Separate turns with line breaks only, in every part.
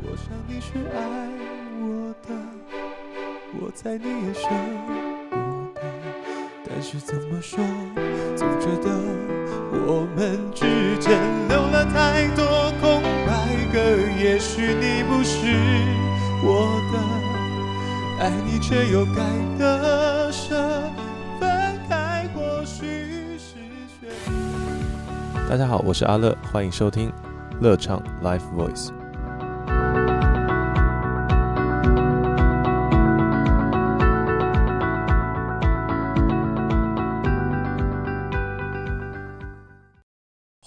我想你是爱我的，我猜你也舍不得，但是怎么说，总觉得我们之间留了太多空白格。也许你不是我的，爱你却又该得舍，分开或许是选择。大家好，我是阿乐，欢迎收听乐唱 Live Voice。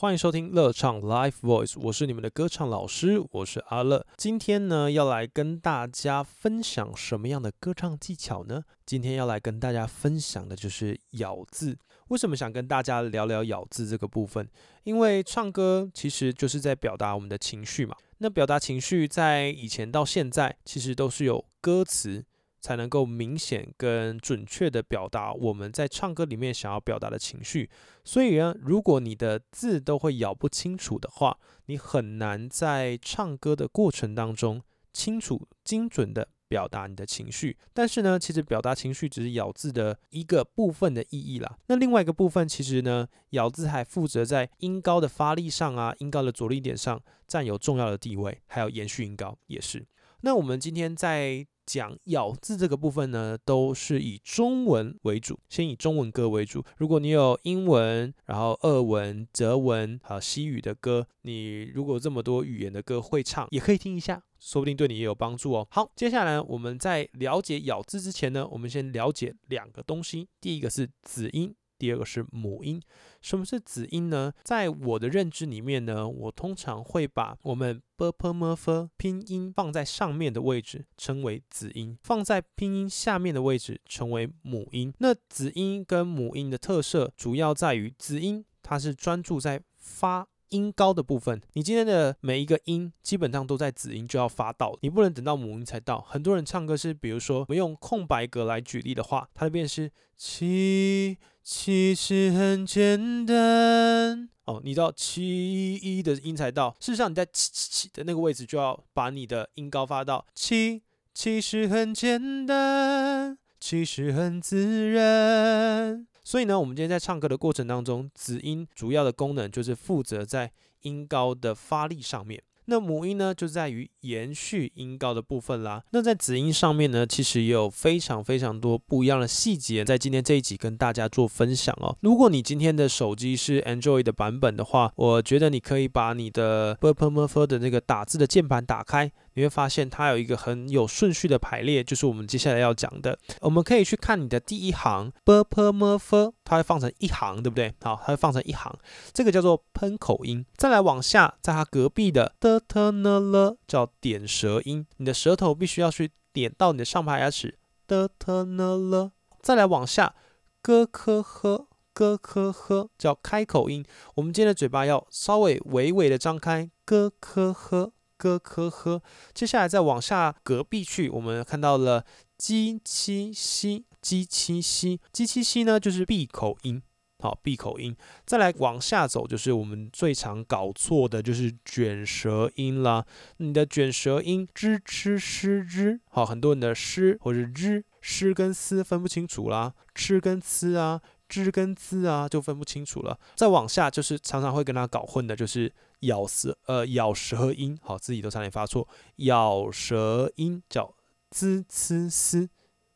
欢迎收听乐唱 Live Voice，我是你们的歌唱老师，我是阿乐。今天呢，要来跟大家分享什么样的歌唱技巧呢？今天要来跟大家分享的就是咬字。为什么想跟大家聊聊咬字这个部分？因为唱歌其实就是在表达我们的情绪嘛。那表达情绪，在以前到现在，其实都是有歌词。才能够明显跟准确的表达我们在唱歌里面想要表达的情绪。所以呢，如果你的字都会咬不清楚的话，你很难在唱歌的过程当中清楚、精准的表达你的情绪。但是呢，其实表达情绪只是咬字的一个部分的意义啦。那另外一个部分，其实呢，咬字还负责在音高的发力上啊，音高的着力点上占有重要的地位，还有延续音高也是。那我们今天在讲咬字这个部分呢，都是以中文为主，先以中文歌为主。如果你有英文、然后俄文、德文还有西语的歌，你如果这么多语言的歌会唱，也可以听一下，说不定对你也有帮助哦。好，接下来我们在了解咬字之前呢，我们先了解两个东西，第一个是子音。第二个是母音，什么是子音呢？在我的认知里面呢，我通常会把我们 b p m f 拼音放在上面的位置称为子音，放在拼音下面的位置称为母音。那子音跟母音的特色主要在于，子音它是专注在发。音高的部分，你今天的每一个音基本上都在子音就要发到，你不能等到母音才到。很多人唱歌是，比如说我们用空白格来举例的话，它那边是七其实很简单哦，你知道其一的音才到，事实上你在其其的那个位置就要把你的音高发到其其实很简单，其实很自然。所以呢，我们今天在唱歌的过程当中，子音主要的功能就是负责在音高的发力上面。那母音呢，就在于延续音高的部分啦。那在子音上面呢，其实也有非常非常多不一样的细节，在今天这一集跟大家做分享哦。如果你今天的手机是 Android 的版本的话，我觉得你可以把你的 b p m f 的那个打字的键盘打开。你会发现它有一个很有顺序的排列，就是我们接下来要讲的。我们可以去看你的第一行 b p m f，它会放成一行，对不对？好，它会放成一行，这个叫做喷口音。再来往下，在它隔壁的 d t n l 叫点舌音，你的舌头必须要去点到你的上排牙齿 d t n l。再来往下 g k h g k h 叫开口音，我们今天的嘴巴要稍微微微的张开 g k h。咯科呵，接下来再往下隔壁去，我们看到了鸡七西，鸡七西，鸡七西呢就是闭口音，好闭口音。再来往下走，就是我们最常搞错的，就是卷舌音啦。你的卷舌音，zh ch sh z，好，很多人的 sh 或者 z sh 跟 s 分不清楚啦，ch 跟 c 啊，z 跟 z 啊就分不清楚了。再往下就是常常会跟他搞混的，就是。咬舌，呃，咬舌音，好，自己都差点发错。咬舌音叫 z c s，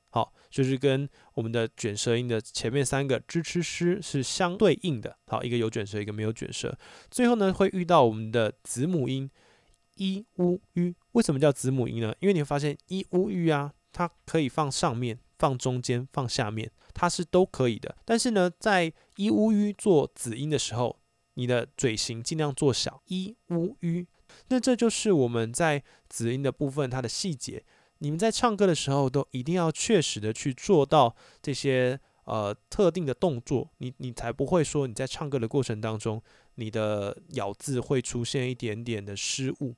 好，就是跟我们的卷舌音的前面三个 zh ch sh 是相对应的。好，一个有卷舌，一个没有卷舌。最后呢，会遇到我们的子母音 i u u。为什么叫子母音呢？因为你会发现 i u u 啊，它可以放上面、放中间、放下面，它是都可以的。但是呢，在 i u u 做子音的时候，你的嘴型尽量做小，一乌 u，那这就是我们在子音的部分它的细节。你们在唱歌的时候都一定要确实的去做到这些呃特定的动作，你你才不会说你在唱歌的过程当中，你的咬字会出现一点点的失误。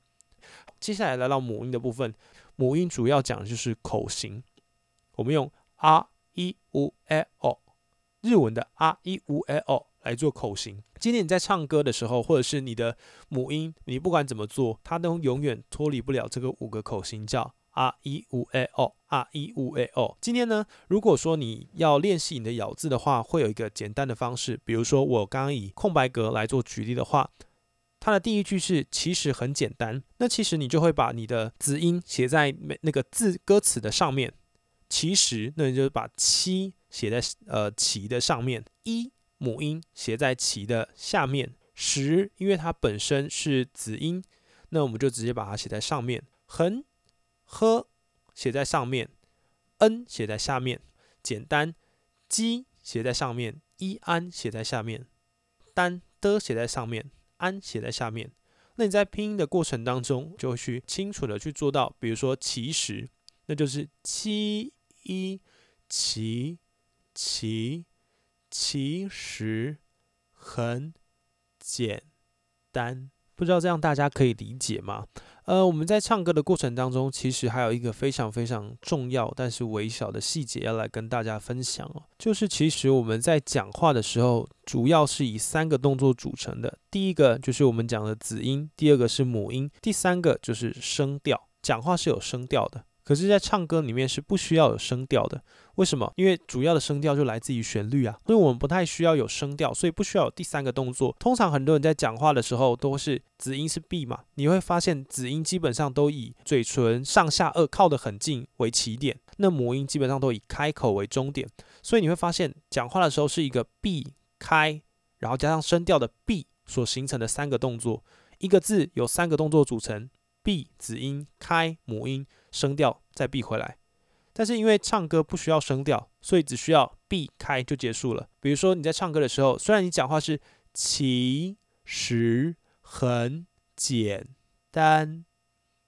接下来来到母音的部分，母音主要讲的就是口型，我们用 r、e、u、e、o。日文的 r e u l 来做口型。今天你在唱歌的时候，或者是你的母音，你不管怎么做，它都永远脱离不了这个五个口型，叫 r e u l r e u l。今天呢，如果说你要练习你的咬字的话，会有一个简单的方式，比如说我刚刚以空白格来做举例的话，它的第一句是其实很简单，那其实你就会把你的子音写在每那个字歌词的上面。其实，那你就把七写在呃其的上面，一母音写在其的下面，十因为它本身是子音，那我们就直接把它写在上面，横、呵写在上面，n 写在下面，简单，鸡写在上面，一安写在下面，单的写在上面，安写在下面。那你在拼音的过程当中，就去清楚的去做到，比如说其实，那就是七。一其其。其实很简单，不知道这样大家可以理解吗？呃，我们在唱歌的过程当中，其实还有一个非常非常重要但是微小的细节要来跟大家分享哦，就是其实我们在讲话的时候，主要是以三个动作组成的。第一个就是我们讲的子音，第二个是母音，第三个就是声调。讲话是有声调的。可是，在唱歌里面是不需要有声调的，为什么？因为主要的声调就来自于旋律啊，所以我们不太需要有声调，所以不需要有第三个动作。通常很多人在讲话的时候都是子音是 B 嘛，你会发现子音基本上都以嘴唇上下颚靠得很近为起点，那母音基本上都以开口为终点，所以你会发现讲话的时候是一个 B 开，然后加上声调的 B 所形成的三个动作，一个字有三个动作组成闭子音开母音。声调再闭回来，但是因为唱歌不需要声调，所以只需要闭开就结束了。比如说你在唱歌的时候，虽然你讲话是其实很简单，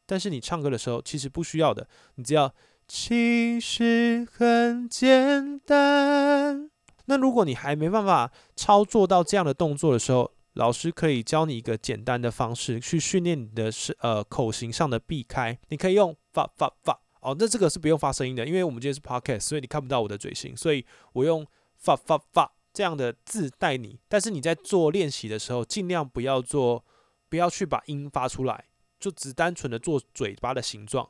但是你唱歌的时候其实不需要的，你只要其实很简单。那如果你还没办法操作到这样的动作的时候，老师可以教你一个简单的方式去训练你的是呃口型上的避开，你可以用发发发哦，那这个是不用发声音的，因为我们今天是 podcast，所以你看不到我的嘴型，所以我用发发发这样的字带你。但是你在做练习的时候，尽量不要做，不要去把音发出来，就只单纯的做嘴巴的形状，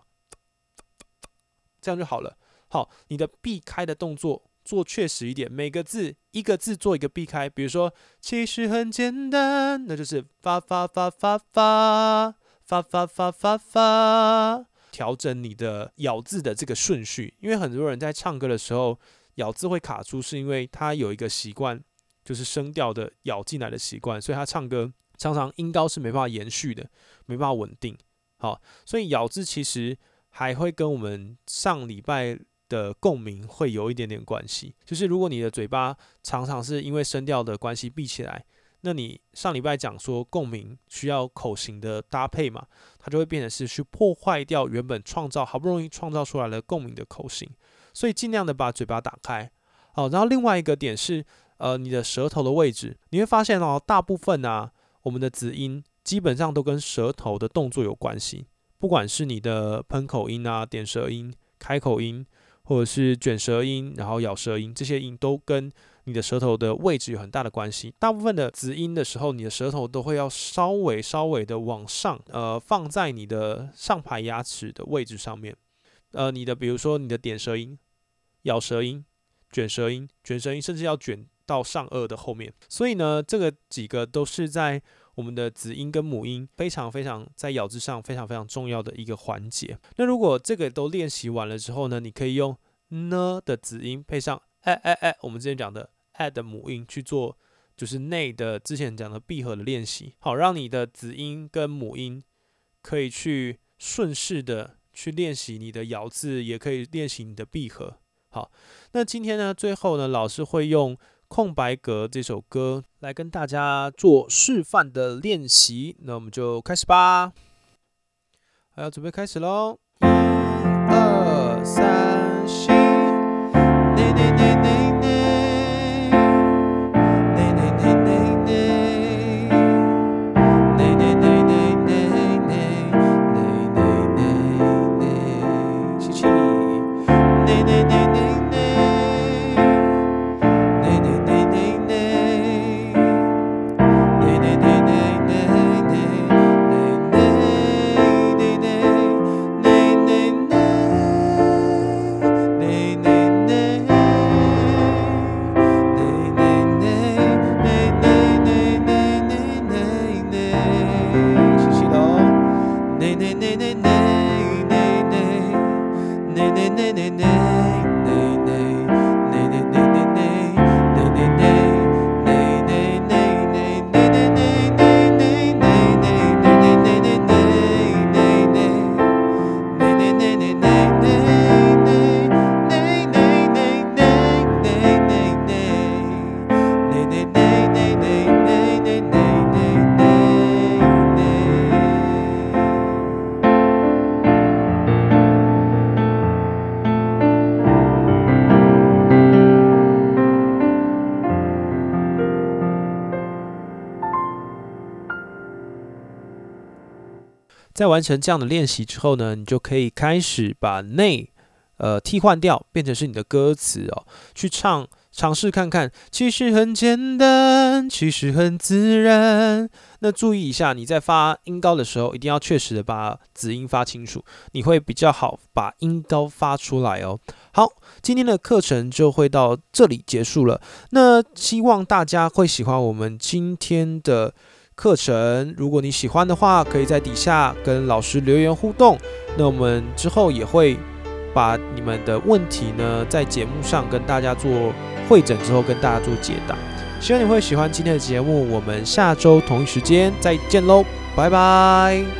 这样就好了。好，你的避开的动作。做确实一点，每个字一个字做一个避开，比如说其实很简单，那就是发发发发发发发发发发，调整你的咬字的这个顺序，因为很多人在唱歌的时候咬字会卡住，是因为他有一个习惯，就是声调的咬进来的习惯，所以他唱歌常常音高是没办法延续的，没办法稳定。好，所以咬字其实还会跟我们上礼拜。的共鸣会有一点点关系，就是如果你的嘴巴常常是因为声调的关系闭起来，那你上礼拜讲说共鸣需要口型的搭配嘛，它就会变成是去破坏掉原本创造好不容易创造出来的共鸣的口型，所以尽量的把嘴巴打开。哦，然后另外一个点是，呃，你的舌头的位置，你会发现哦，大部分啊，我们的子音基本上都跟舌头的动作有关系，不管是你的喷口音啊、点舌音、开口音。或者是卷舌音，然后咬舌音，这些音都跟你的舌头的位置有很大的关系。大部分的子音的时候，你的舌头都会要稍微稍微的往上，呃，放在你的上排牙齿的位置上面。呃，你的比如说你的点舌音、咬舌音、卷舌音、卷舌音，甚至要卷到上颚的后面。所以呢，这个几个都是在。我们的子音跟母音非常非常在咬字上非常非常重要的一个环节。那如果这个都练习完了之后呢，你可以用呢的子音配上哎哎哎，我们之前讲的哎的母音去做，就是内的之前讲的闭合的练习，好让你的子音跟母音可以去顺势的去练习你的咬字，也可以练习你的闭合。好，那今天呢，最后呢，老师会用。空白格这首歌来跟大家做示范的练习，那我们就开始吧。还要准备开始喽！一、二、三、四。nay, nay, nay, nay, nee. 在完成这样的练习之后呢，你就可以开始把内呃替换掉，变成是你的歌词哦，去唱，尝试看看。其实很简单，其实很自然。那注意一下，你在发音高的时候，一定要确实的把子音发清楚，你会比较好把音高发出来哦。好，今天的课程就会到这里结束了。那希望大家会喜欢我们今天的。课程，如果你喜欢的话，可以在底下跟老师留言互动。那我们之后也会把你们的问题呢，在节目上跟大家做会诊之后，跟大家做解答。希望你会喜欢今天的节目。我们下周同一时间再见喽，拜拜。